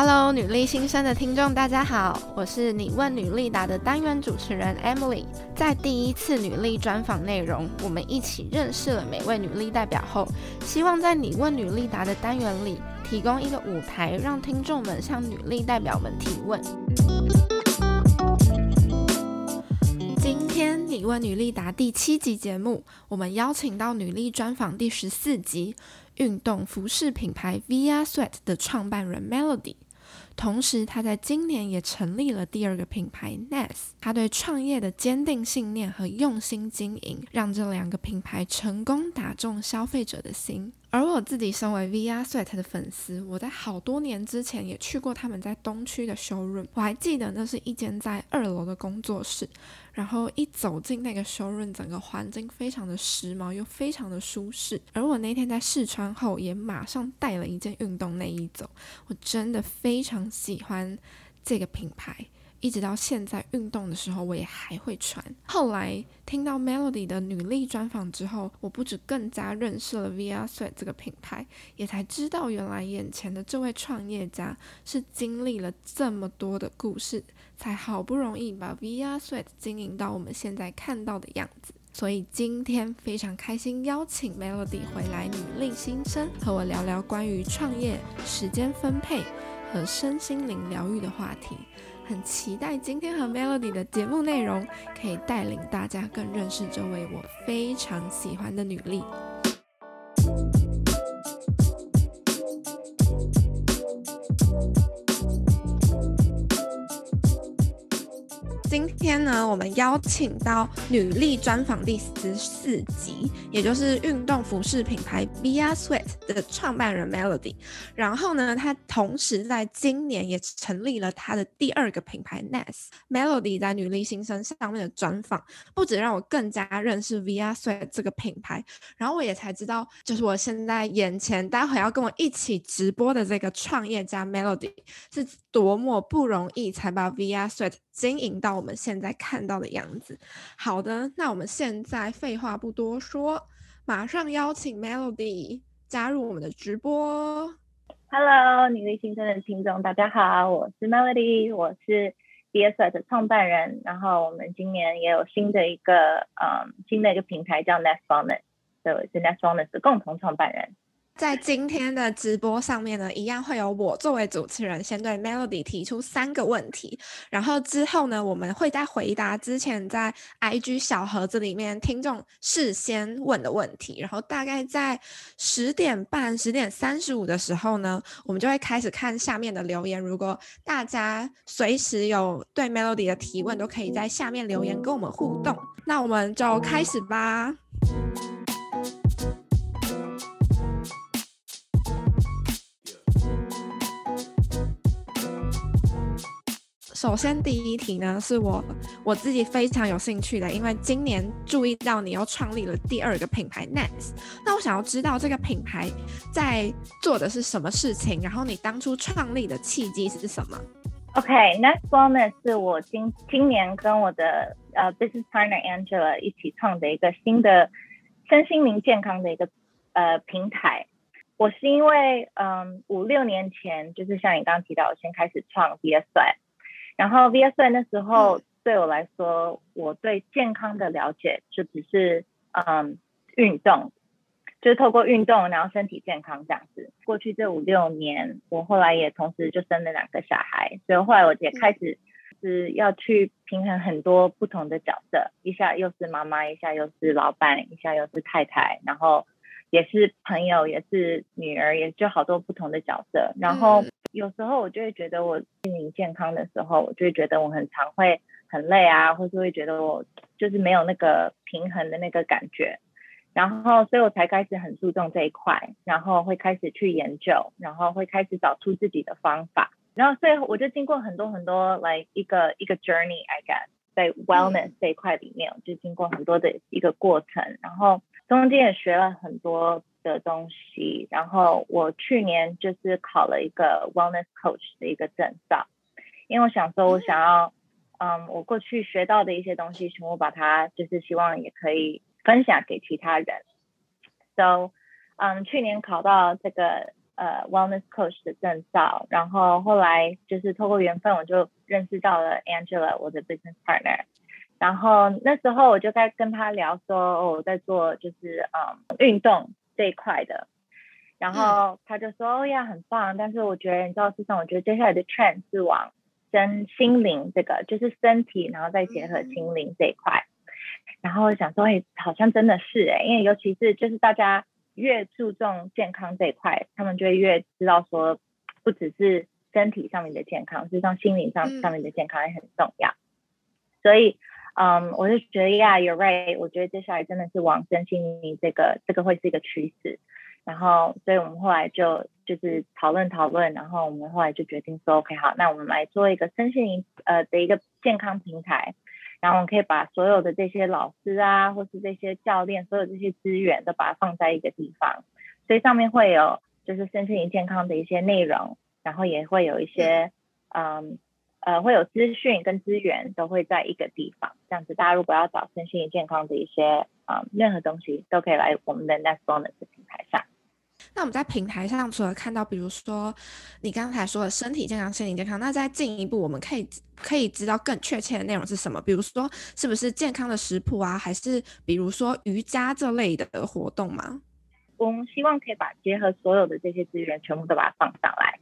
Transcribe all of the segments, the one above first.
Hello，女力新生的听众，大家好，我是你问女力答的单元主持人 Emily。在第一次女力专访内容，我们一起认识了每位女力代表后，希望在你问女力答的单元里，提供一个舞台，让听众们向女力代表们提问。今天你问女力答第七集节目，我们邀请到女力专访第十四集。运动服饰品牌 Via Sweat 的创办人 Melody，同时他在今年也成立了第二个品牌 Nest。他对创业的坚定信念和用心经营，让这两个品牌成功打中消费者的心。而我自己身为 V R Suite 的粉丝，我在好多年之前也去过他们在东区的 showroom。我还记得那是一间在二楼的工作室，然后一走进那个 showroom，整个环境非常的时髦又非常的舒适。而我那天在试穿后，也马上带了一件运动内衣走。我真的非常喜欢这个品牌。一直到现在，运动的时候我也还会穿。后来听到 Melody 的女力专访之后，我不止更加认识了 VR Sweat 这个品牌，也才知道原来眼前的这位创业家是经历了这么多的故事，才好不容易把 VR Sweat 经营到我们现在看到的样子。所以今天非常开心邀请 Melody 回来，女力新生和我聊聊关于创业、时间分配和身心灵疗愈的话题。很期待今天和 Melody 的节目内容，可以带领大家更认识这位我非常喜欢的女力。今天呢，我们邀请到女力专访第十四集，也就是运动服饰品牌 Via Sweat 的创办人 Melody。然后呢，她同时在今年也成立了她的第二个品牌 Nest。Melody 在女力新生上面的专访，不止让我更加认识 Via Sweat 这个品牌，然后我也才知道，就是我现在眼前待会要跟我一起直播的这个创业家 Melody 是多么不容易才把 Via Sweat 经营到我们现在看到的样子。好的，那我们现在废话不多说，马上邀请 Melody 加入我们的直播。Hello，女力新生的听众，大家好，我是 Melody，我是 Viya Sweat 的创办人。然后我们今年也有新的一个嗯新的一个平台叫 Nest Wellness，对，是 Nest Wellness 的共同创办人。在今天的直播上面呢，一样会有我作为主持人，先对 Melody 提出三个问题，然后之后呢，我们会再回答之前在 IG 小盒子里面听众事先问的问题，然后大概在十点半、十点三十五的时候呢，我们就会开始看下面的留言。如果大家随时有对 Melody 的提问，都可以在下面留言跟我们互动。那我们就开始吧。首先，第一题呢，是我我自己非常有兴趣的，因为今年注意到你又创立了第二个品牌 Nest。那我想要知道这个品牌在做的是什么事情，然后你当初创立的契机是什么？OK，Nest Wellness 是我今今年跟我的呃、business partner Angela 一起创的一个新的身心灵健康的一个呃平台。我是因为嗯五六年前，就是像你刚刚提到，我先开始创 DSI。然后 Sweat 那时候对我来说，我对健康的了解就只是嗯运动，就是透过运动，然后身体健康这样子。过去这五六年，我后来也同时就生了两个小孩，所以后来我也开始是要去平衡很多不同的角色，一下又是妈妈，一下又是老板，一下又是太太，然后也是朋友，也是女儿，也就好多不同的角色，然后。有时候我就会觉得我心灵健康的时候，我就会觉得我很常会很累啊，或是会觉得我就是没有那个平衡的那个感觉，然后所以我才开始很注重这一块，然后会开始去研究，然后会开始找出自己的方法，然后所以我就经过很多很多来一个一个 journey，I guess，在 wellness 这一块里面，就经过很多的一个过程，然后中间也学了很多。的东西，然后我去年就是考了一个 wellness coach 的一个证照，因为我想说，我想要，嗯，我过去学到的一些东西，全部把它就是希望也可以分享给其他人。So，嗯，去年考到这个呃 wellness coach 的证照，然后后来就是透过缘分，我就认识到了 Angela，我的 business partner。然后那时候我就在跟他聊说，哦，我在做就是嗯运动这一块的。然后他就说，哦呀，很棒。但是我觉得，你知道，事实上，我觉得接下来的 trend 是往身心灵这个，就是身体，然后再结合心灵这一块。然后我想说，哎，好像真的是哎，因为尤其是就是大家越注重健康这一块，他们就会越知道说，不只是身体上面的健康，实际上心灵上上面的健康也很重要。所以，嗯，我就觉得呀，You're right。我觉得接下来真的是往身心灵这个这个会是一个趋势。然后，所以我们后来就就是讨论讨论，然后我们后来就决定说，OK，好，那我们来做一个身心灵呃的一个健康平台，然后我们可以把所有的这些老师啊，或是这些教练，所有这些资源都把它放在一个地方，所以上面会有就是身心灵健康的一些内容，然后也会有一些嗯呃会有资讯跟资源都会在一个地方，这样子大家如果要找身心健康的一些嗯任何东西，都可以来我们的 Next 的平台上。那我们在平台上除了看到，比如说你刚才说的身体健康、心理健康，那再进一步，我们可以可以知道更确切的内容是什么？比如说是不是健康的食谱啊，还是比如说瑜伽这类的活动吗？我们希望可以把结合所有的这些资源全部都把它放上来，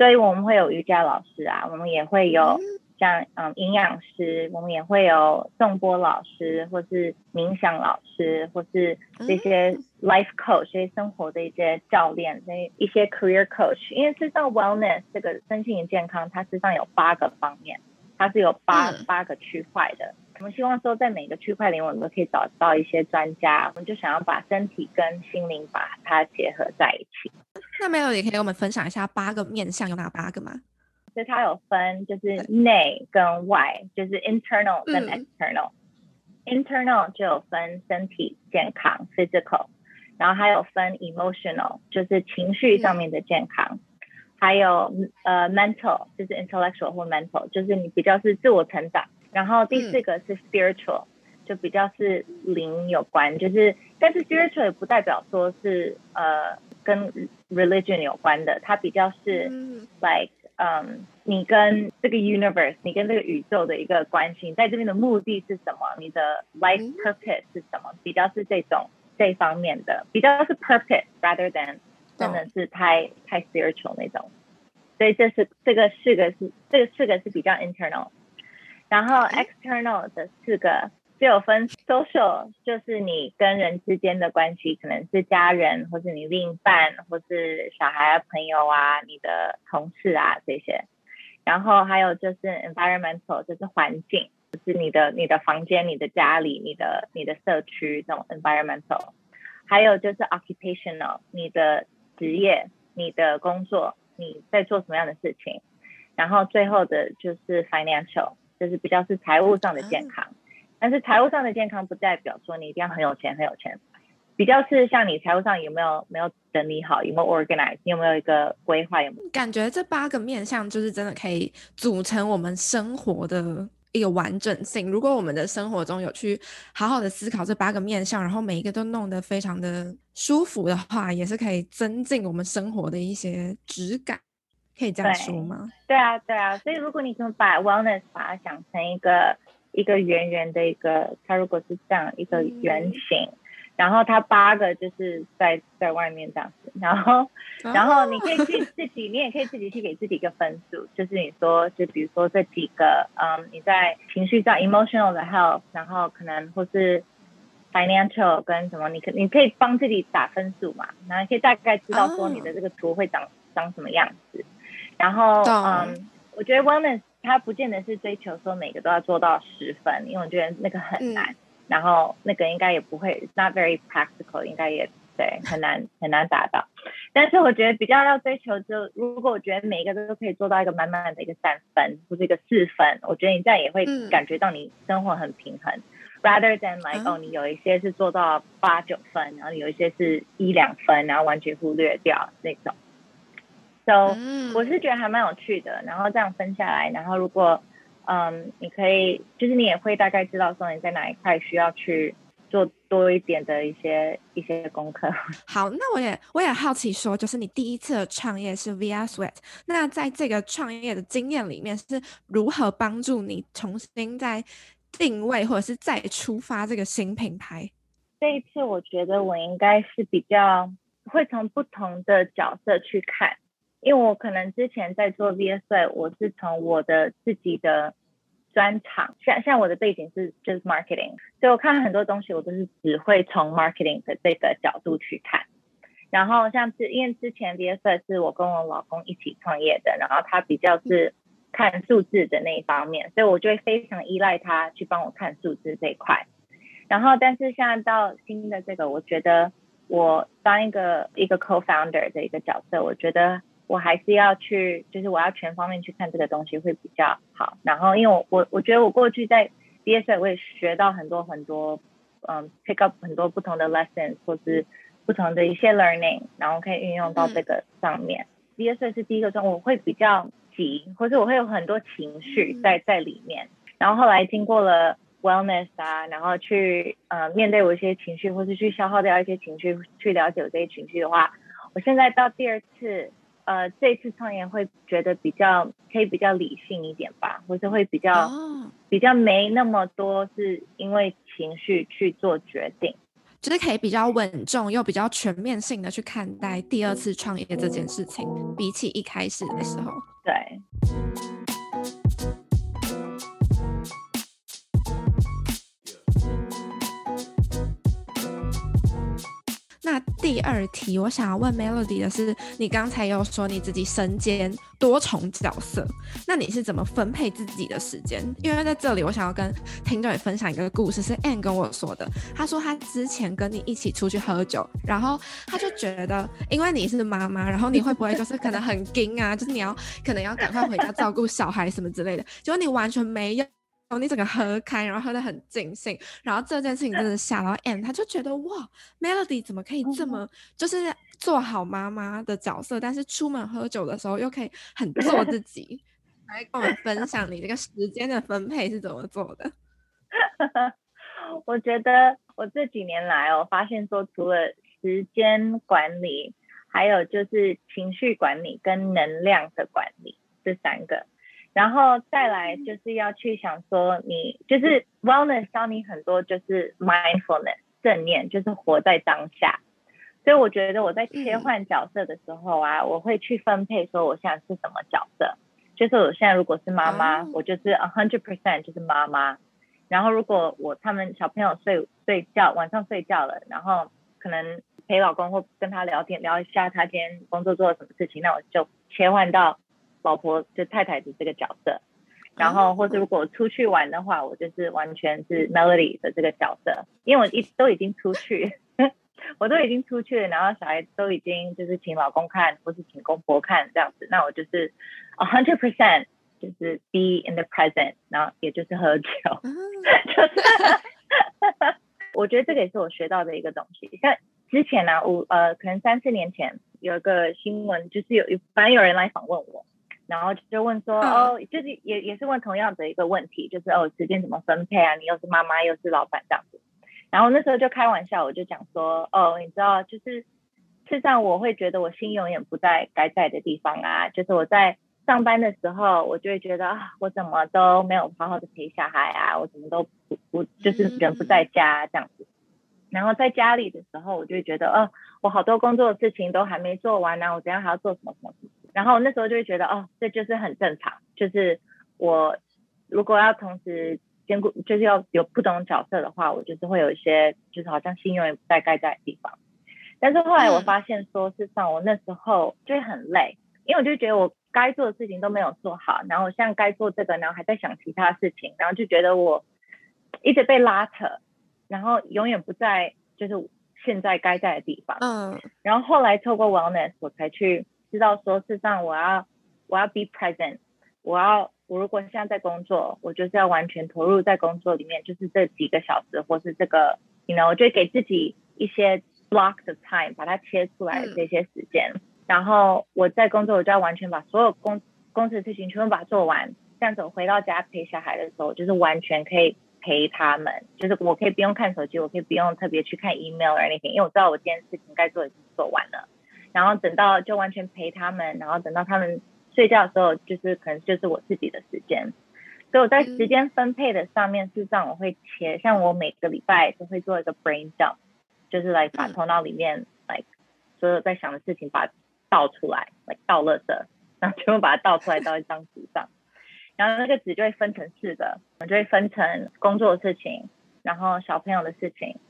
所以我们会有瑜伽老师啊，我们也会有。嗯像嗯营养师，我们也会有颂钵老师，或是冥想老师，或是这些 life coach，这些生活的一些教练，这一些 career coach。因为事实上 wellness 这个身心健康，它实际上有八个方面，它是有八八个区块的。我们希望说，在每个区块里，我们都可以找到一些专家。我们就想要把身体跟心灵把它结合在一起。那 Melody 也可以跟我们分享一下八个面向有哪八个吗？所以它有分，就是内跟外，就是 internal 跟 external。嗯、internal 就有分身体健康 physical，然后还有分 emotional，就是情绪上面的健康，嗯、还有呃 mental，就是 intellectual 或 mental，就是你比较是自我成长。然后第四个是 spiritual，、嗯、就比较是灵有关，就是但是 spiritual 也不代表说是呃跟 religion 有关的，它比较是 like。嗯，um, 你跟这个 universe，你跟这个宇宙的一个关系，在这边的目的是什么？你的 life purpose 是什么？比较是这种这方面的，比较是 purpose rather than 真的是太、oh. 太 spiritual 那种。所以这是这个四个是这个四个是比较 internal，然后 external 的四个。就有分 social，就是你跟人之间的关系，可能是家人，或是你另一半，或是小孩啊、朋友啊、你的同事啊这些。然后还有就是 environmental，就是环境，就是你的你的房间、你的家里、你的你的社区这种 environmental。还有就是 occupational，你的职业、你的工作，你在做什么样的事情。然后最后的就是 financial，就是比较是财务上的健康。但是财务上的健康不代表说你一定要很有钱很有钱，比较是像你财务上有没有没有整理好，有没有 organize，你有没有一个规划？有没有？感觉这八个面向就是真的可以组成我们生活的一个完整性。如果我们的生活中有去好好的思考这八个面向，然后每一个都弄得非常的舒服的话，也是可以增进我们生活的一些质感。可以这样说吗？对，对啊，对啊。所以如果你怎么把 wellness 把它想成一个。一个圆圆的一个，它如果是这样一个圆形，嗯、然后它八个就是在在外面这样子，然后然后你可以去自己，你也可以自己去给自己一个分数，就是你说，就比如说这几个，嗯，你在情绪上 emotional 的 health，然后可能或是 financial 跟什么，你可你可以帮自己打分数嘛，然后你可以大概知道说你的这个图会长、哦、长什么样子，然后嗯，我觉得 wellness。它不见得是追求说每个都要做到十分，因为我觉得那个很难，嗯、然后那个应该也不会，it's not very practical，应该也对，很难很难达到。但是我觉得比较要追求就，就如果我觉得每一个都可以做到一个满满的一个三分或者一个四分，我觉得你这样也会感觉到你生活很平衡。嗯、Rather than like、嗯、哦，你有一些是做到八九分，然后有一些是一两分，然后完全忽略掉那种。So, 嗯，我是觉得还蛮有趣的，然后这样分下来，然后如果，嗯，你可以，就是你也会大概知道说你在哪一块需要去做多一点的一些一些功课。好，那我也我也好奇说，就是你第一次的创业是 Via Sweat，那在这个创业的经验里面是如何帮助你重新再定位或者是再出发这个新品牌？这一次我觉得我应该是比较会从不同的角色去看，因为我可能之前在做 Sweat，我是从我的自己的。专长，像像我的背景是就是 marketing，所以我看很多东西，我都是只会从 marketing 的这个角度去看。然后像是因为之前 Sweat 是我跟我老公一起创业的，然后他比较是看数字的那一方面，所以我就会非常依赖他去帮我看数字这一块。然后但是现在到新的这个，我觉得我当一个一个 co-founder 的一个角色，我觉得。我还是要去，就是我要全方面去看这个东西会比较好。然后，因为我我我觉得我过去在 Via Sweat 我也学到很多很多，嗯，pick up 很多不同的 lessons 或是不同的一些 learning，然后可以运用到这个上面。Via Sweat 是第一个中，我会比较急，或是我会有很多情绪在在里面。然后后来经过了 wellness 啊，然后去呃面对我一些情绪，或是去消耗掉一些情绪，去了解我这些情绪的话，我现在到第二次。呃，这次创业会觉得比较可以比较理性一点吧，或者会比较、哦、比较没那么多是因为情绪去做决定，就是可以比较稳重又比较全面性的去看待第二次创业这件事情，比起一开始的时候，对。第二题，我想要问 Melody 的是，你刚才有说你自己身兼多重角色，那你是怎么分配自己的时间？因为在这里，我想要跟听众也分享一个故事，是 Anne 跟我说的。他说他之前跟你一起出去喝酒，然后他就觉得，因为你是妈妈，然后你会不会就是可能很紧啊，就是你要可能要赶快回家照顾小孩什么之类的，结果你完全没有。哦，你整个喝开，然后喝得很尽兴，然后这件事情真的吓到 Anne，他就觉得哇，Melody 怎么可以这么就是做好妈妈的角色，但是出门喝酒的时候又可以很做自己，来跟我们分享你这个时间的分配是怎么做的？我觉得我这几年来，我发现说除了时间管理，还有就是情绪管理跟能量的管理这三个。然后再来就是要去想说，你就是 wellness 教你很多，就是 mindfulness 正念，就是活在当下。所以我觉得我在切换角色的时候啊，我会去分配说我现在是什么角色。就是我现在如果是妈妈，我就是 a hundred percent 就是妈妈。然后如果我他们小朋友睡睡觉，晚上睡觉了，然后可能陪老公或跟他聊天，聊一下他今天工作做了什么事情，那我就切换到。老婆就太太的这个角色，然后或者如果出去玩的话，我就是完全是 Melody 的这个角色，因为我一都已经出去，我都已经出去了，然后小孩都已经就是请老公看或是请公婆看这样子，那我就是 a hundred percent 就是 be in the present，然后也就是喝酒，就是 我觉得这个也是我学到的一个东西。像之前呢、啊，我呃可能三四年前有一个新闻，就是有反正有人来访问我。然后就问说，哦，就是也也是问同样的一个问题，就是哦，时间怎么分配啊？你又是妈妈又是老板这样子。然后那时候就开玩笑，我就讲说，哦，你知道，就是事实上我会觉得我心永远不在该在的地方啊。就是我在上班的时候，我就会觉得啊，我怎么都没有好好的陪小孩啊，我怎么都不不就是人不在家这样子。然后在家里的时候，我就会觉得，哦，我好多工作的事情都还没做完呢，啊，我等下还要做什么什么什么。然后那时候就会觉得，哦，这就是很正常，就是我如果要同时兼顾，就是要有不同角色的话，我就是会有一些，就是好像心永远不在该在的地方。但是后来我发现，说事实上我那时候就会很累，因为我就觉得我该做的事情都没有做好，然后像该做这个，然后还在想其他事情，然后就觉得我一直被拉扯，然后永远不在就是现在该在的地方。嗯。然后后来透过 wellness，我才去。知道说，事实上我要我要 be present，我要我如果现在在工作，我就是要完全投入在工作里面，就是这几个小时，或是这个，you know，我就给自己一些 block of time，把它切出来这些时间，嗯、然后我在工作，我就要完全把所有工公司的事情全部把它做完，这样子我回到家陪小孩的时候，就是完全可以陪他们，就是我可以不用看手机，我可以不用特别去看 email or anything，因为我知道我今天事情该做已经做完了。然后等到就完全陪他们，然后等到他们睡觉的时候，就是可能就是我自己的时间。所以我在时间分配的上面，事实上我会切，像我每个礼拜都会做一个 brain dump，就是来把头脑里面来所有在想的事情把它倒出来，来倒垃圾，然后全部把它倒出来，到一张纸上。然后那个纸就会分成四个，我就会分成工作的事情，然后小朋友的事情，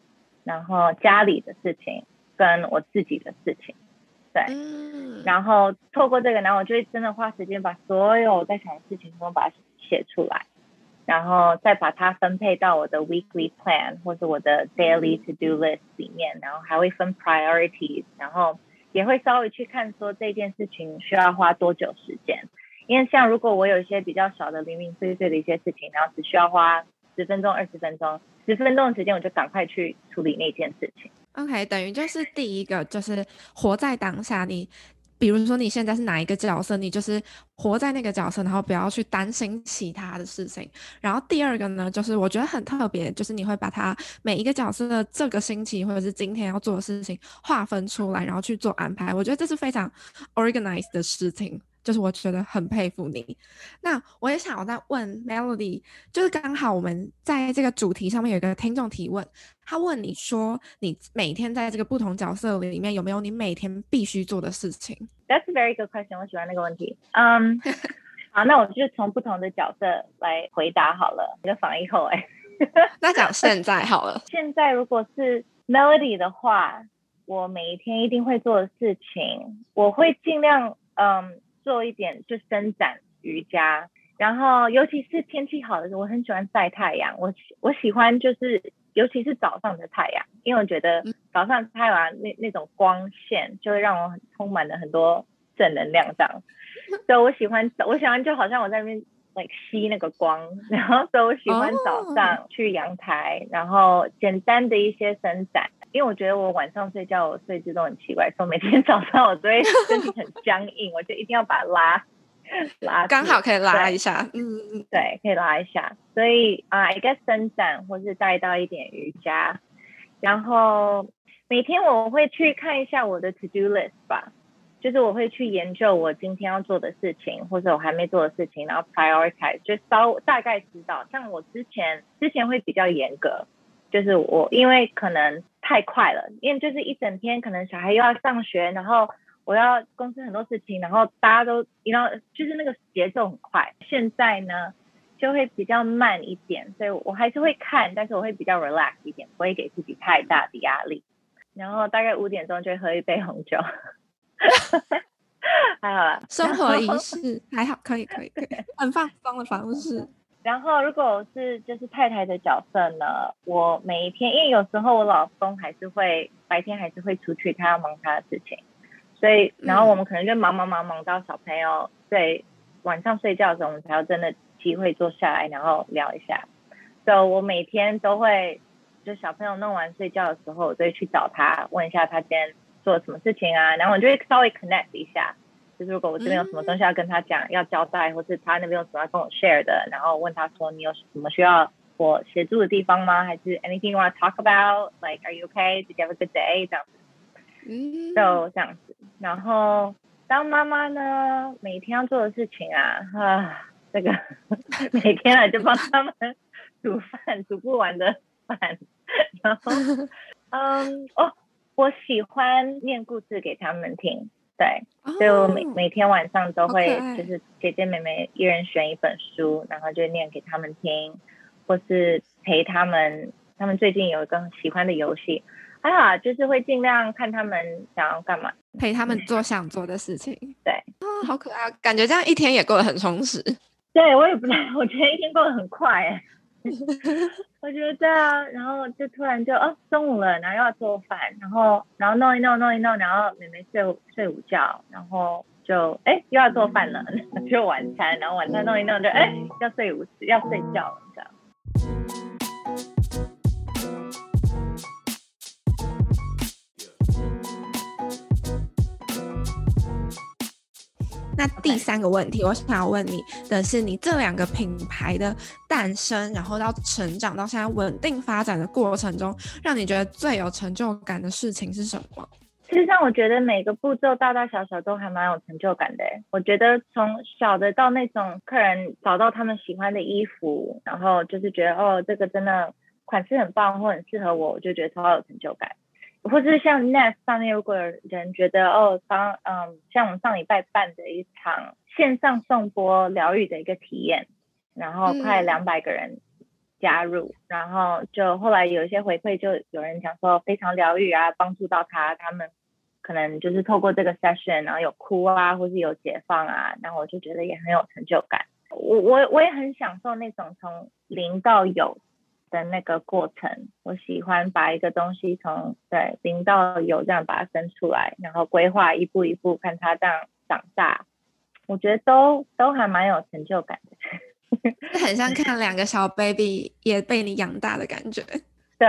然后家里的事情，跟我自己的事情。对，然后透过这个，然后我就会真的花时间把所有我在想的事情都把它写出来，然后再把它分配到我的 weekly plan 或者我的 daily to do list 里面，然后还会分 priorities，然后也会稍微去看说这件事情需要花多久时间。因为像如果我有一些比较小的零零碎碎的一些事情，然后只需要花十分钟、二十分钟，十分钟的时间我就赶快去处理那件事情。OK，等于就是第一个就是活在当下。你比如说你现在是哪一个角色，你就是活在那个角色，然后不要去担心其他的事情。然后第二个呢，就是我觉得很特别，就是你会把它每一个角色的这个星期或者是今天要做的事情划分出来，然后去做安排。我觉得这是非常 organized 的事情。就是我觉得很佩服你。那我也想要再问 Melody，就是刚好我们在这个主题上面有一个听众提问，他问你说，你每天在这个不同角色里面有没有你每天必须做的事情？That's a very good question。我喜欢那个问题。嗯，好，那我就从不同的角色来回答好了。你的防疫后哎，那讲现在好了。现在如果是 Melody 的话，我每一天一定会做的事情，我会尽量嗯。做一点就伸展瑜伽，然后尤其是天气好的时候，我很喜欢晒太阳。我我喜欢就是尤其是早上的太阳，因为我觉得早上太阳那那种光线就会让我很充满了很多正能量这样。所以我喜欢我喜欢就好像我在那边 like 吸那个光，然后所以我喜欢早上去阳台，然后简单的一些伸展。因为我觉得我晚上睡觉我睡姿都很奇怪，所以每天早上我都会身体很僵硬，我就一定要把它拉拉，刚好可以拉一下，嗯嗯，对，可以拉一下。所以啊，uh, 一个伸展或是带到一点瑜伽，然后每天我会去看一下我的 to do list 吧，就是我会去研究我今天要做的事情，或者我还没做的事情，然后 prioritize，就稍大概知道。像我之前之前会比较严格。就是我，因为可能太快了，因为就是一整天，可能小孩又要上学，然后我要公司很多事情，然后大家都，你知道，就是那个节奏很快。现在呢，就会比较慢一点，所以我还是会看，但是我会比较 relax 一点，不会给自己太大的压力。然后大概五点钟就会喝一杯红酒，还好啦，生活仪式还好，可以可以可以，很放松的方式。然后，如果是就是太太的角色呢，我每一天，因为有时候我老公还是会白天还是会出去，他要忙他的事情，所以然后我们可能就忙忙忙忙到小朋友在晚上睡觉的时候，我们才有真的机会坐下来，然后聊一下。所以我每天都会，就小朋友弄完睡觉的时候，我就会去找他，问一下他今天做什么事情啊，然后我就会稍微 connect 一下。就是如果我这边有什么东西要跟他讲，要交代，或是他那边有什么要跟我 share 的，然后问他说，你有什么需要我协助的地方吗？还是 anything you want to talk about? Like, are you okay? Did you have a good day? 这样子，嗯，就这样子。然后当妈妈呢，每天要做的事情啊，啊，这个 每天啊就帮他们煮饭，煮不完的饭。然后，嗯，哦，我喜欢念故事给他们听。对，所以我每每天晚上都会，就是姐姐妹妹一人选一本书，然后就念给他们听，或是陪他们。他们最近有一个喜欢的游戏，还好，就是会尽量看他们想要干嘛，陪他们做想做的事情。对，啊，好可爱，感觉这样一天也过得很充实。对，我也不知道，我觉得一天过得很快哎。我觉得对啊，然后就突然就哦中午了，然后又要做饭，然后然后弄一弄弄一弄，然后妹妹睡睡午觉，然后就哎又要做饭了，就晚餐，然后晚餐弄一弄就哎要睡午要睡觉了这样。那第三个问题，我想要问你的是，你这两个品牌的诞生，然后到成长到现在稳定发展的过程中，让你觉得最有成就感的事情是什么？其实上，我觉得每个步骤大大小小都还蛮有成就感的。我觉得从小的到那种客人找到他们喜欢的衣服，然后就是觉得哦，这个真的款式很棒，或很适合我，我就觉得超有成就感。或者是像 Nest 上面，如果有人觉得哦，当嗯，像我们上礼拜办的一场线上颂钵疗愈的一个体验，然后快两百个人加入，嗯、然后就后来有一些回馈，就有人讲说非常疗愈啊，帮助到他，他们。可能就是透过这个 session，然后有哭啊，或是有解放啊，然后我就觉得也很有成就感。我我我也很享受那种从零到有的那个过程。我喜欢把一个东西从对零到有这样把它生出来，然后规划一步一步看它这样长大。我觉得都都还蛮有成就感的，很像看两个小 baby 也被你养大的感觉。对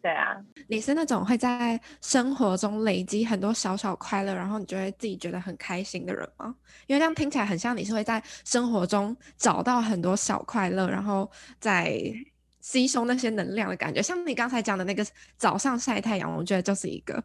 对啊，你是那种会在生活中累积很多小小快乐，然后你就会自己觉得很开心的人吗？因为这样听起来很像你是会在生活中找到很多小快乐，然后在吸收那些能量的感觉。像你刚才讲的那个早上晒太阳，我觉得就是一个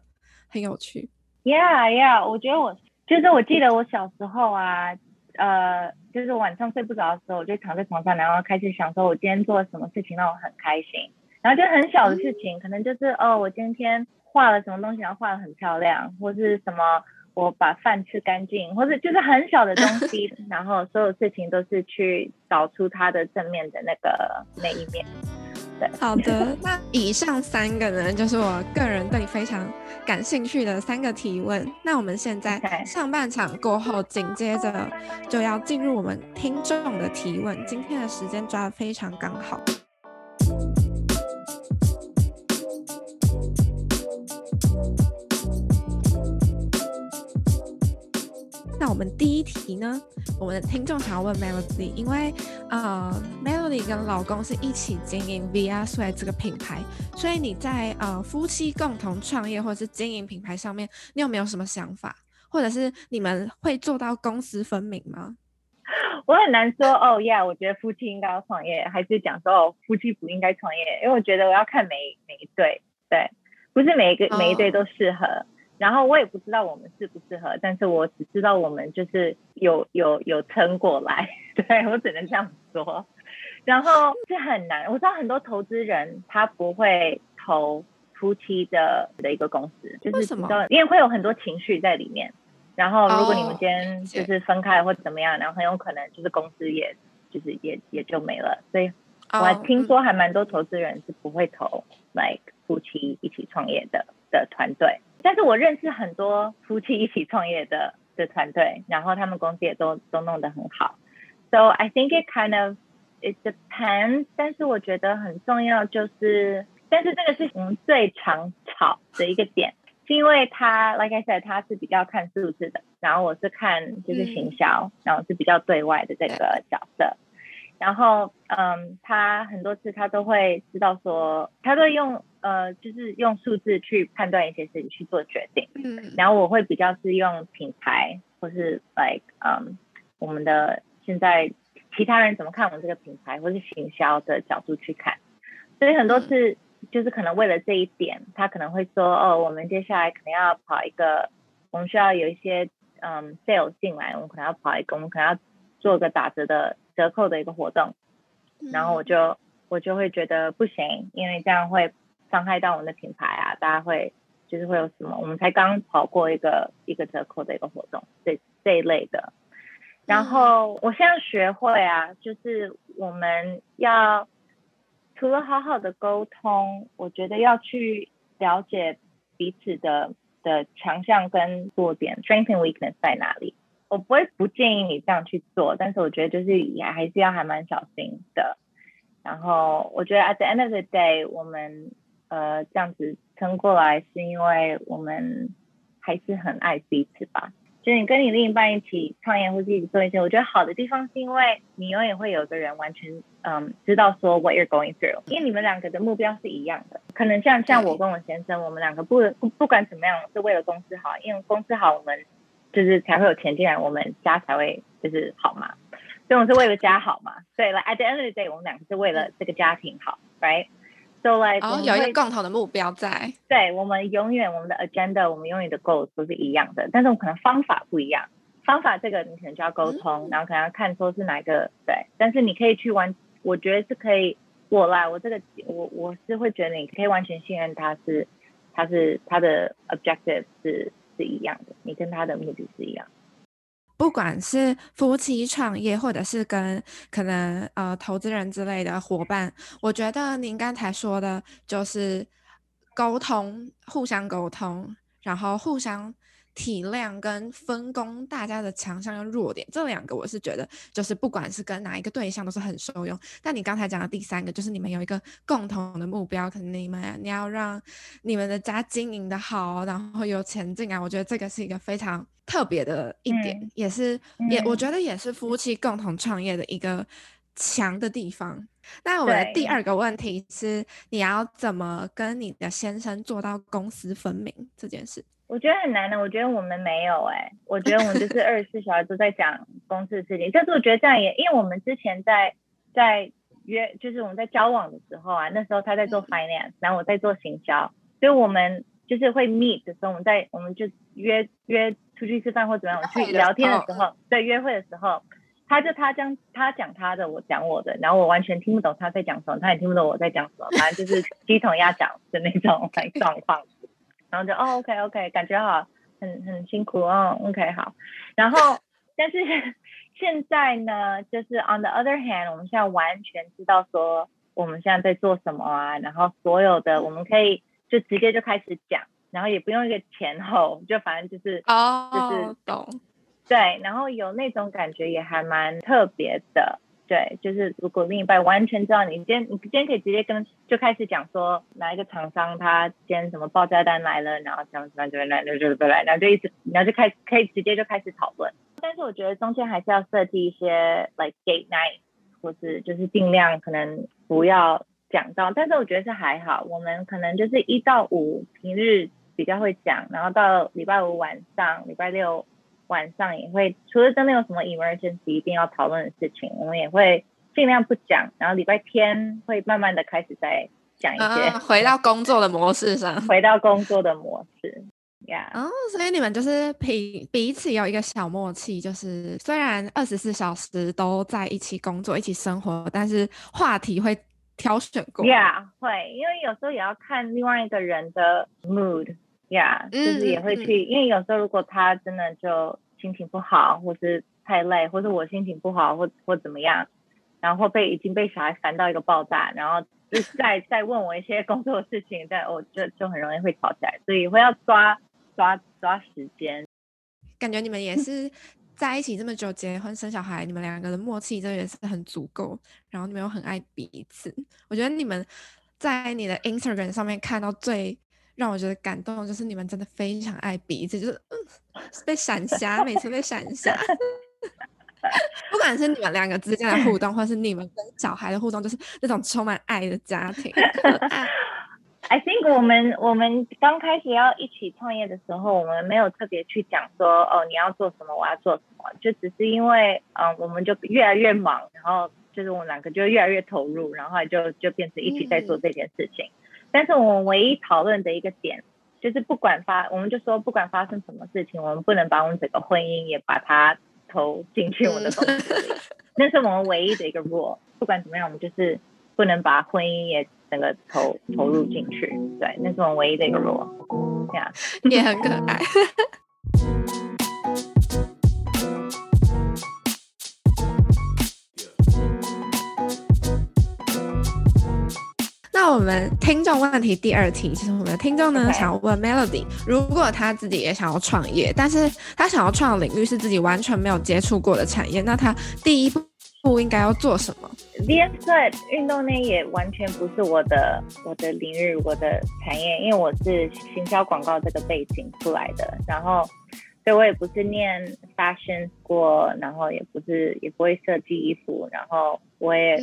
很有趣。Yeah, yeah，我觉得我就是我记得我小时候啊，呃，就是晚上睡不着的时候，我就躺在床上，然后开始想说，我今天做了什么事情让我很开心。然后就很小的事情，可能就是哦，我今天画了什么东西，然后画的很漂亮，或是什么我把饭吃干净，或者就是很小的东 西，然后所有事情都是去找出它的正面的那个那一面。对，好的，那以上三个呢，就是我个人对你非常感兴趣的三个提问。那我们现在上半场过后，紧接着就要进入我们听众的提问。今天的时间抓得非常刚好。那我们第一题呢，我们的听众想要问 Melody，因为呃，Melody 跟老公是一起经营 Via Sweat 这个品牌，所以你在呃夫妻共同创业或者是经营品牌上面，你有没有什么想法，或者是你们会做到公私分明吗？我很难说。哦，Yeah，我觉得夫妻应该要创业，还是讲说哦，夫妻不应该创业，因为我觉得我要看每每一对，对，不是每一个每一对都适合。Oh. 然后我也不知道我们适不适合，但是我只知道我们就是有有有撑过来，对，我只能这样说。然后是很难，我知道很多投资人他不会投夫妻的的一个公司，就是为什么？因为会有很多情绪在里面。然后如果你们今天就是分开或者怎么样，然后很有可能就是公司也就是也也就没了。所以我还听说还蛮多投资人是不会投 like 夫妻一起创业的的团队。但是我认识很多夫妻一起创业的的团队，然后他们公司也都都弄得很好。So I think it kind of it depends。但是我觉得很重要就是，但是这个是我们最常吵的一个点，是因为他 like I said 他是比较看数字的，然后我是看就是行销，然后是比较对外的这个角色。然后，嗯，他很多次他都会知道说，他都用呃，就是用数字去判断一些事情去做决定。嗯。然后我会比较是用品牌或是 like，嗯，我们的现在其他人怎么看我们这个品牌或是行销的角度去看。所以很多次就是可能为了这一点，他可能会说，哦，我们接下来可能要跑一个，我们需要有一些嗯 sales 进来，我们可能要跑一个，我们可能要做个打折的。折扣的一个活动，然后我就我就会觉得不行，因为这样会伤害到我们的品牌啊，大家会就是会有什么？我们才刚跑过一个一个折扣的一个活动，这这一类的。然后我现在学会啊，就是我们要除了好好的沟通，我觉得要去了解彼此的的强项跟弱点，strength and weakness 在哪里。我不会不建议你这样去做，但是我觉得就是也还是要还蛮小心的。然后我觉得 at the end of the day，我们呃这样子撑过来，是因为我们还是很爱彼此吧。就你跟你另一半一起创业或者一起做一些，我觉得好的地方是因为你永远会有个人完全嗯知道说 what you're going through，因为你们两个的目标是一样的。可能像像我跟我先生，我们两个不不不管怎么样是为了公司好，因为公司好我们。就是才会有钱进来，我们家才会就是好嘛。所以我们是为了家好嘛。对，like at the end of the day，我们两个是为了这个家庭好，right？So like，哦，有一个共同的目标在。对，我们永远我们的 agenda，我们永远的 goals 都是一样的，但是我们可能方法不一样。方法这个你可能就要沟通，嗯、然后可能要看说是哪个对，但是你可以去完，我觉得是可以。我来，我这个我我是会觉得你可以完全信任他是，他是他的 objective 是是一样的，你跟他的目的是一样。不管是夫妻创业，或者是跟可能呃投资人之类的伙伴，我觉得您刚才说的就是沟通，互相沟通，然后互相。体谅跟分工，大家的强项跟弱点，这两个我是觉得，就是不管是跟哪一个对象都是很受用。但你刚才讲的第三个，就是你们有一个共同的目标，可能你们你要让你们的家经营的好，然后有前进啊。我觉得这个是一个非常特别的一点，嗯、也是也我觉得也是夫妻共同创业的一个强的地方。那我的第二个问题是，你要怎么跟你的先生做到公私分明这件事？我觉得很难的，我觉得我们没有哎、欸，我觉得我们就是二十四小时都在讲公司的事情。但是我觉得这样也，因为我们之前在在约，就是我们在交往的时候啊，那时候他在做 finance，然后我在做行销，所以我们就是会 meet 的时候，我们在我们就约约出去吃饭或怎么样，我去聊天的时候，对，约会的时候，他就他将他讲他的，我讲我的，然后我完全听不懂他在讲什么，他也听不懂我在讲什么，反正就是鸡同鸭讲的那种 状况。然后就哦，OK OK，感觉好，很很辛苦哦，OK 好。然后，但是现在呢，就是 on the other hand，我们现在完全知道说我们现在在做什么啊，然后所有的我们可以就直接就开始讲，然后也不用一个前后，就反正就是哦，就是懂，对，然后有那种感觉也还蛮特别的。对，就是如果另一半完全知道你今天，你今天可以直接跟就开始讲说哪一个厂商他今天什么报价单来了，然后这样子，就来就就来，然后就一直，然后就开可以直接就开始讨论。但是我觉得中间还是要设计一些 like date night，或是就是尽量可能不要讲到。但是我觉得是还好，我们可能就是一到五平日比较会讲，然后到礼拜五晚上、礼拜六。晚上也会，除了真的有什么 emergency 一定要讨论的事情，我们也会尽量不讲。然后礼拜天会慢慢的开始再讲一些，啊，回到工作的模式上，回到工作的模式，呀。哦，所以你们就是彼彼此有一个小默契，就是虽然二十四小时都在一起工作、一起生活，但是话题会挑选过。呀，会，因为有时候也要看另外一个人的 mood。呀，yeah, 就是也会去，嗯嗯、因为有时候如果他真的就心情不好，或是太累，或是我心情不好，或或怎么样，然后被已经被小孩烦到一个爆炸，然后就再再问我一些工作的事情，但我就就很容易会吵起来，所以会要抓抓抓时间。感觉你们也是在一起这么久，结婚生小孩，你们两个的默契真的也是很足够，然后你们又很爱彼此。我觉得你们在你的 Instagram 上面看到最。让我觉得感动，就是你们真的非常爱彼此，就是嗯，被闪瞎，每次被闪瞎。不管是你们两个之间的互动，或是你们跟小孩的互动，就是那种充满爱的家庭。I think 我们我们刚开始要一起创业的时候，我们没有特别去讲说哦，你要做什么，我要做什么，就只是因为嗯、呃，我们就越来越忙，然后就是我们两个就越来越投入，然后就就变成一起在做这件事情。嗯但是我们唯一讨论的一个点，就是不管发，我们就说不管发生什么事情，我们不能把我们整个婚姻也把它投进去我们的公司里。那是我们唯一的一个 rule。不管怎么样，我们就是不能把婚姻也整个投投入进去。对，那是我们唯一的一个 rule。这样 也很可爱。我们听众问题第二题，就是我们的听众呢.想要问 Melody，如果他自己也想要创业，但是他想要创的领域是自己完全没有接触过的产业，那他第一步应该要做什么？VS Sweat 运动呢也完全不是我的我的领域，我的产业，因为我是行销广告这个背景出来的，然后。所以我也不是念 fashion school，然后也不是也不会设计衣服，然后我也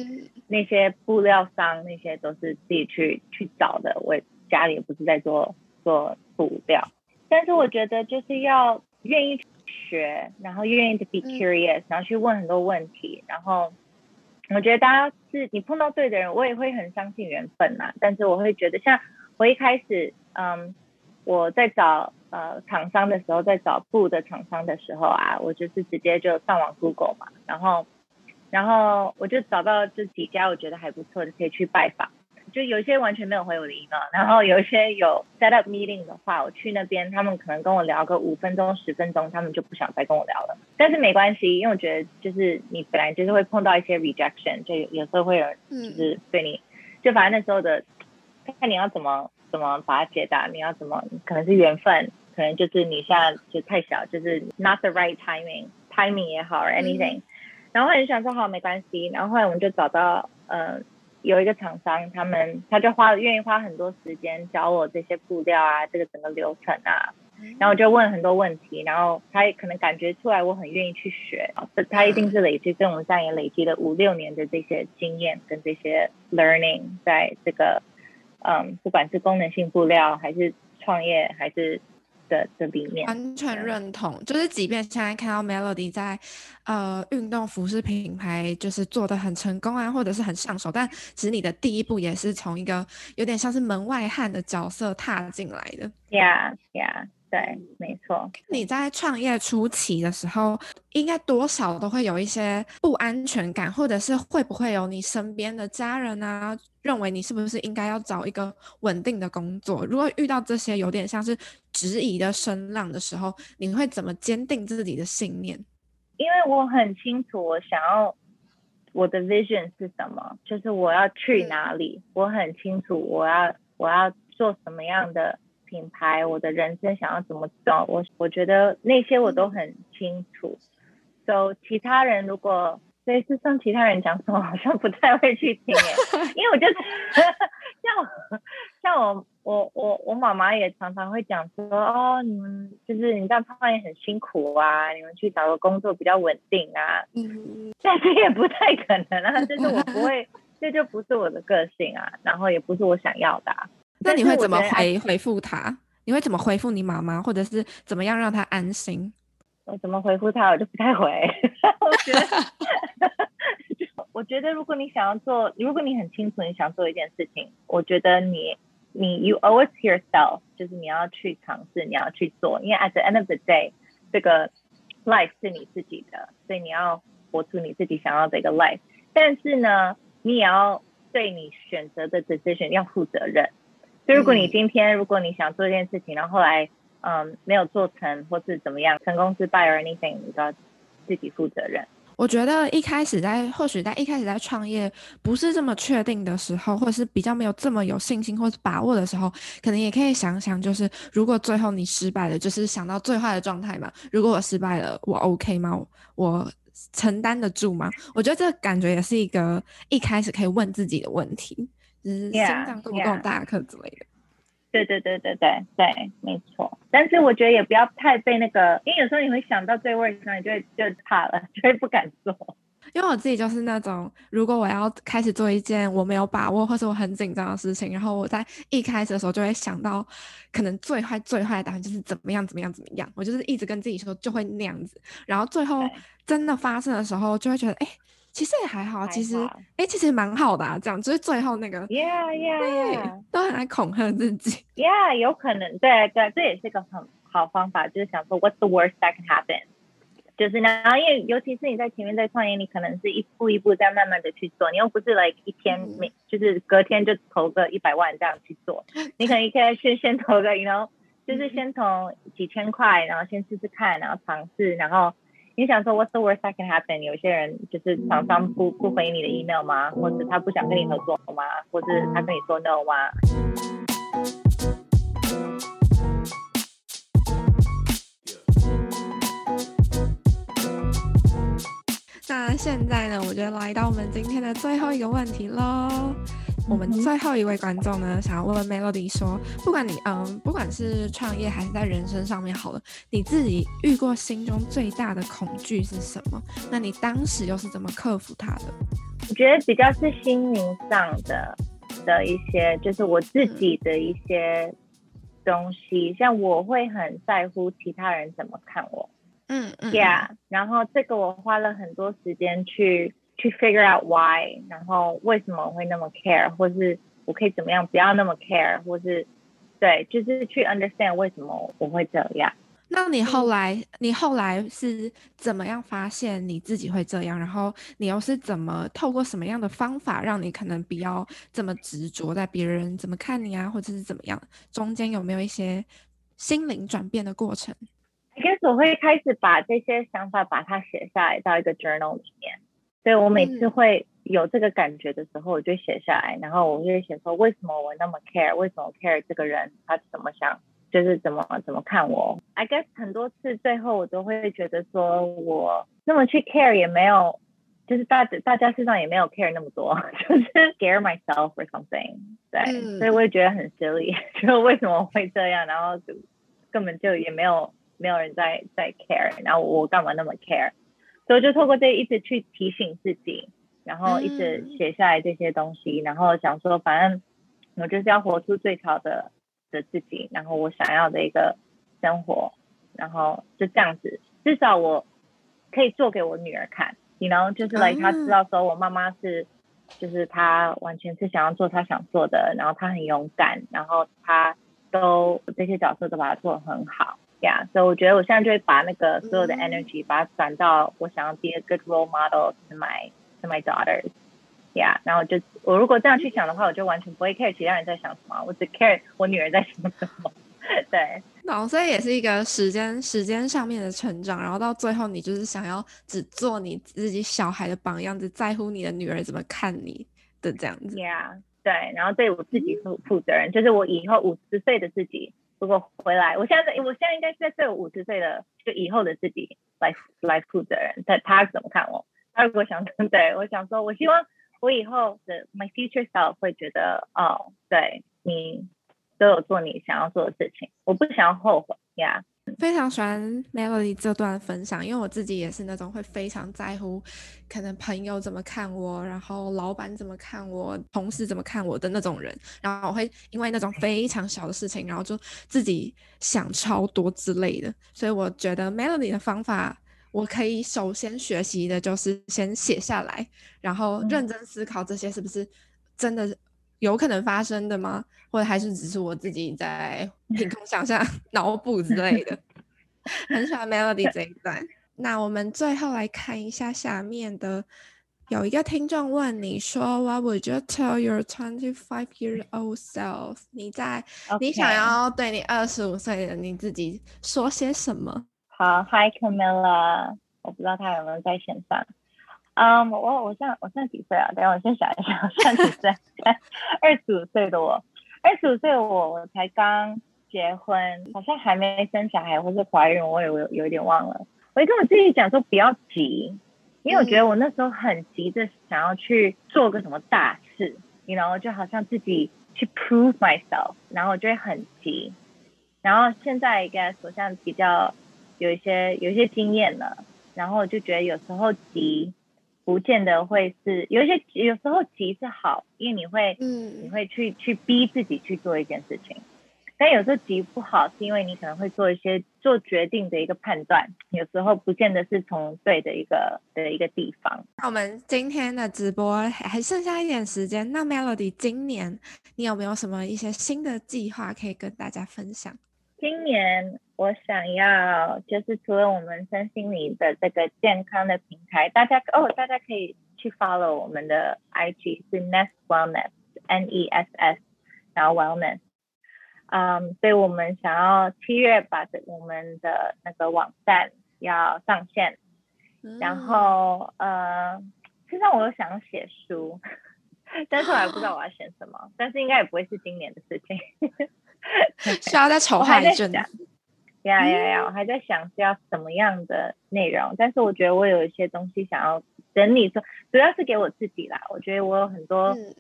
那些布料商那些都是自己去去找的，我也家里也不是在做做布料，但是我觉得就是要愿意学，然后愿意 to be curious，、嗯、然后去问很多问题，然后我觉得大家是你碰到对的人，我也会很相信缘分嘛。但是我会觉得，像我一开始，嗯，我在找呃厂商的时候，在找布的厂商的时候啊，我就是直接就上网 Google 嘛，然后然后我就找到这几家我觉得还不错的，可以去拜访。就有些完全没有回我的 email，然后有一些有 set up meeting 的话，我去那边，他们可能跟我聊个五分钟、十分钟，他们就不想再跟我聊了。但是没关系，因为我觉得就是你本来就是会碰到一些 rejection，就有时候会有人就是对你，就反正那时候的看你要怎么怎么把它解答，你要怎么可能是缘分，可能就是你现在就太小，就是 not the right timing，timing 也好，or anything，嗯。然后后来就想说好没关系，然后后来我们就找到嗯。有一个厂商，他们他就花愿意花很多时间教我这些布料啊，这个整个流程啊，然后我就问很多问题，然后他也可能感觉出来我很愿意去学，他一定是累积跟我们这样也累积了五六年的这些经验跟这些 learning，在这个嗯，不管是功能性布料还是创业还是。的这里面完全认同，就是即便现在看到 Melody 在呃运动服饰品牌就是做的很成功啊，或者是很上手，但其实你的第一步也是从一个有点像是门外汉的角色踏进来的。Yeah, yeah. 对，没错。你在创业初期的时候，应该多少都会有一些不安全感，或者是会不会有你身边的家人啊，认为你是不是应该要找一个稳定的工作？如果遇到这些有点像是质疑的声浪的时候，你会怎么坚定自己的信念？因为我很清楚我想要我的 vision 是什么，就是我要去哪里，嗯、我很清楚我要我要做什么样的。品牌，我的人生想要怎么走，我我觉得那些我都很清楚。So 其他人如果，所以是像其他人讲什么，好像不太会去听耶，因为我觉得像像我我我我妈妈也常常会讲说，哦，你们就是你这样创业很辛苦啊，你们去找个工作比较稳定啊。嗯，但是也不太可能啊，就是我不会，这就不是我的个性啊，然后也不是我想要的啊。那你会怎么回回复他？你会怎么回复你妈妈，或者是怎么样让她安心？我怎么回复她，我就不太回。我觉得，我觉得如果你想要做，如果你很清楚你想做一件事情，我觉得你你 you to yourself，就是你要去尝试，你要去做，因为 at the end of the day，这个 life 是你自己的，所以你要活出你自己想要的一个 life。但是呢，你也要对你选择的 decision 要负责任。就如果你今天，如果你想做一件事情，然后后来，嗯，没有做成，或是怎么样，成功失败 or anything，你都要自己负责任。我觉得一开始在，或许在一开始在创业不是这么确定的时候，或者是比较没有这么有信心或是把握的时候，可能也可以想想，就是如果最后你失败了，就是想到最坏的状态嘛。如果我失败了，我 OK 吗？我承担得住吗？我觉得这感觉也是一个一开始可以问自己的问题。就是心脏动不动大颗之类的。对对对对对对，没错。但是我觉得也不要太被那个，因为有时候你会想到最 worst 你就会就怕了，就会不敢做。因为我自己就是那种，如果我要开始做一件我没有把握或是我很紧张的事情，然后我在一开始的时候就会想到，可能最坏最坏的答案就是怎么样怎么样怎么样，我就是一直跟自己说就会那样子，然后最后真的发生的时候就会觉得，哎。其实也还好，其实哎，其实蛮好的啊。这样就是最后那个，Yeah Yeah Yeah，都很爱恐吓自己。Yeah，有可能，对对，这也是个很好方法，就是想说 What's the worst that can happen？就是呢，然后因为尤其是你在前面在创业，你可能是一步一步在慢慢的去做，你又不是 like 一天每、嗯、就是隔天就投个一百万这样去做，你可能一开始先投个，you know，就是先从几千块，然后先试试看，然后尝试，然后。你想说 What's the worst that can happen？有些人就是厂商不不回你的 email 吗？或者他不想跟你合作吗？或者他跟你说 no 吗？那现在呢？我觉得来到我们今天的最后一个问题喽。我们最后一位观众呢，想要问问 Melody 说，不管你嗯，不管是创业还是在人生上面好了，你自己遇过心中最大的恐惧是什么？那你当时又是怎么克服它的？我觉得比较是心灵上的的一些，就是我自己的一些东西，嗯、像我会很在乎其他人怎么看我。嗯嗯，Yeah，然后这个我花了很多时间去去 figure out why，然后为什么我会那么 care，或是我可以怎么样不要那么 care，或是对，就是去 understand 为什么我会这样。那你后来，嗯、你后来是怎么样发现你自己会这样？然后你又是怎么透过什么样的方法，让你可能不要这么执着在别人怎么看你啊，或者是怎么样？中间有没有一些心灵转变的过程？I guess 我会开始把这些想法把它写下来到一个 journal 里面。所以我每次会有这个感觉的时候，我就写下来，嗯、然后我就会写说为什么我那么 care，为什么 care 这个人他怎么想。就是怎么怎么看我，I guess 很多次最后我都会觉得说我那么去 care 也没有，就是大大家身上也没有 care 那么多，就是 scare myself or something，对，嗯、所以我也觉得很 silly，就为什么会这样，然后就根本就也没有没有人在在 care，然后我干嘛那么 care，所以我就透过这一直去提醒自己，然后一直写下来这些东西，嗯、然后想说反正我就是要活出最好的。的自己，然后我想要的一个生活，然后就这样子，至少我可以做给我女儿看，你 know，就是来她知道说我妈妈是，就是她完全是想要做她想做的，然后她很勇敢，然后她都这些角色都把它做得很好，呀，所以我觉得我现在就会把那个所有的 energy 把它转到我想要 be a good role model to my to my daughters。呀，yeah, 然后就我如果这样去想的话，我就完全不会 care 其他人在想什么，我只 care 我女儿在想什么。对，然后所以也是一个时间时间上面的成长，然后到最后你就是想要只做你自己小孩的榜样，只在乎你的女儿怎么看你的这样子。Yeah，对，然后对我自己负负责任，就是我以后五十岁的自己如果回来，我现在我现在应该是在对我五十岁的就以后的自己来来负责任，但他怎么看我？他如果想对我想说，我希望。我以后的 my future self 会觉得，哦，对，你都有做你想要做的事情，我不想要后悔呀。非常喜欢 Melody 这段分享，因为我自己也是那种会非常在乎，可能朋友怎么看我，然后老板怎么看我，同事怎么看我的那种人，然后我会因为那种非常小的事情，然后就自己想超多之类的，所以我觉得 Melody 的方法。我可以首先学习的就是先写下来，然后认真思考这些是不是真的有可能发生的吗？或者还是只是我自己在 凭空想象、脑补之类的？很喜欢 Melody 这一段。那我们最后来看一下下面的，有一个听众问你说：“What would you tell your twenty-five year old self？” 你在.你想要对你二十五岁的你自己说些什么？好，Hi Camilla，我不知道他有没有在线上。嗯、um,，我我现在我现在几岁啊？等下我先想一下，我现在几岁？二十五岁的我，二十五岁的我，我才刚结婚，好像还没生小孩或是怀孕，我也有有一点忘了。我就跟我自己讲说不要急，因为我觉得我那时候很急着想要去做个什么大事，你 you know 就好像自己去 prove myself，然后我就会很急。然后现在应该说像比较。有一些有一些经验了，然后我就觉得有时候急，不见得会是有一些有时候急是好，因为你会嗯你会去去逼自己去做一件事情，但有时候急不好，是因为你可能会做一些做决定的一个判断，有时候不见得是从对的一个的一个地方。那我们今天的直播还剩下一点时间，那 Melody 今年你有没有什么一些新的计划可以跟大家分享？今年我想要就是除了我们身心灵的这个健康的平台，大家哦，大家可以去 follow 我们的 IG 是 Ness Wellness N E S S，然后 Wellness，嗯，所以我们想要七月把这我们的那个网站要上线，然后呃，实际上我又想写书，但是我还不知道我要写什么，但是应该也不会是今年的事情。需要再筹划一阵。呀呀呀！我还在想是要什么样的内容，但是我觉得我有一些东西想要整理，说主要是给我自己啦。我觉得我有很多，嗯、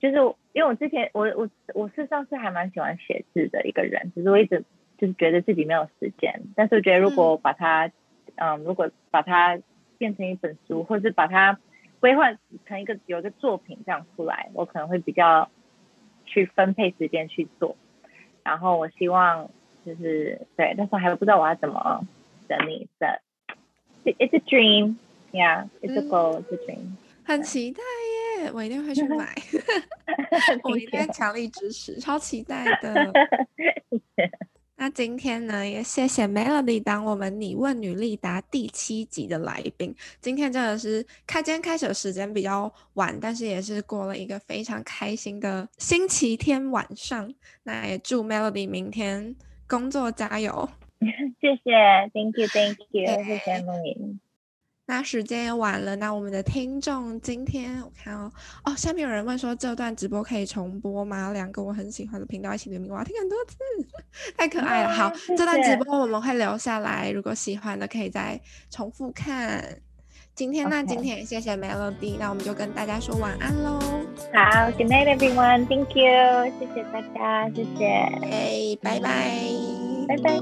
就是因为我之前我我我事实上是还蛮喜欢写字的一个人，只是我一直就是觉得自己没有时间。但是我觉得如果把它，嗯，嗯，如果把它变成一本书，或者是把它规划成一个有一个作品这样出来，我可能会比较去分配时间去做。然后我希望就是对，但是还不知道我要怎么整理的 it's a dream. Yeah, it's a goal. It's a dream. 很期待耶！我一定会去买，我一定强力支持，超期待的。那今天呢，也谢谢 Melody 当我们你问女力答第七集的来宾。今天真的是开，今天开始的时间比较晚，但是也是过了一个非常开心的星期天晚上。那也祝 Melody 明天工作加油。谢谢，Thank you，Thank you，谢谢梦莹。那时间也晚了，那我们的听众今天我看哦哦，下面有人问说，这段直播可以重播吗？两个我很喜欢的频道一起联名，我要听很多次，太可爱了。好，谢谢，这段直播我们会留下来，如果喜欢的可以再重复看。今天呢，今天谢谢 Melody，那我们就跟大家说晚安喽。好，Good night everyone，Thank you，谢谢大家，谢谢。哎，拜拜。拜拜。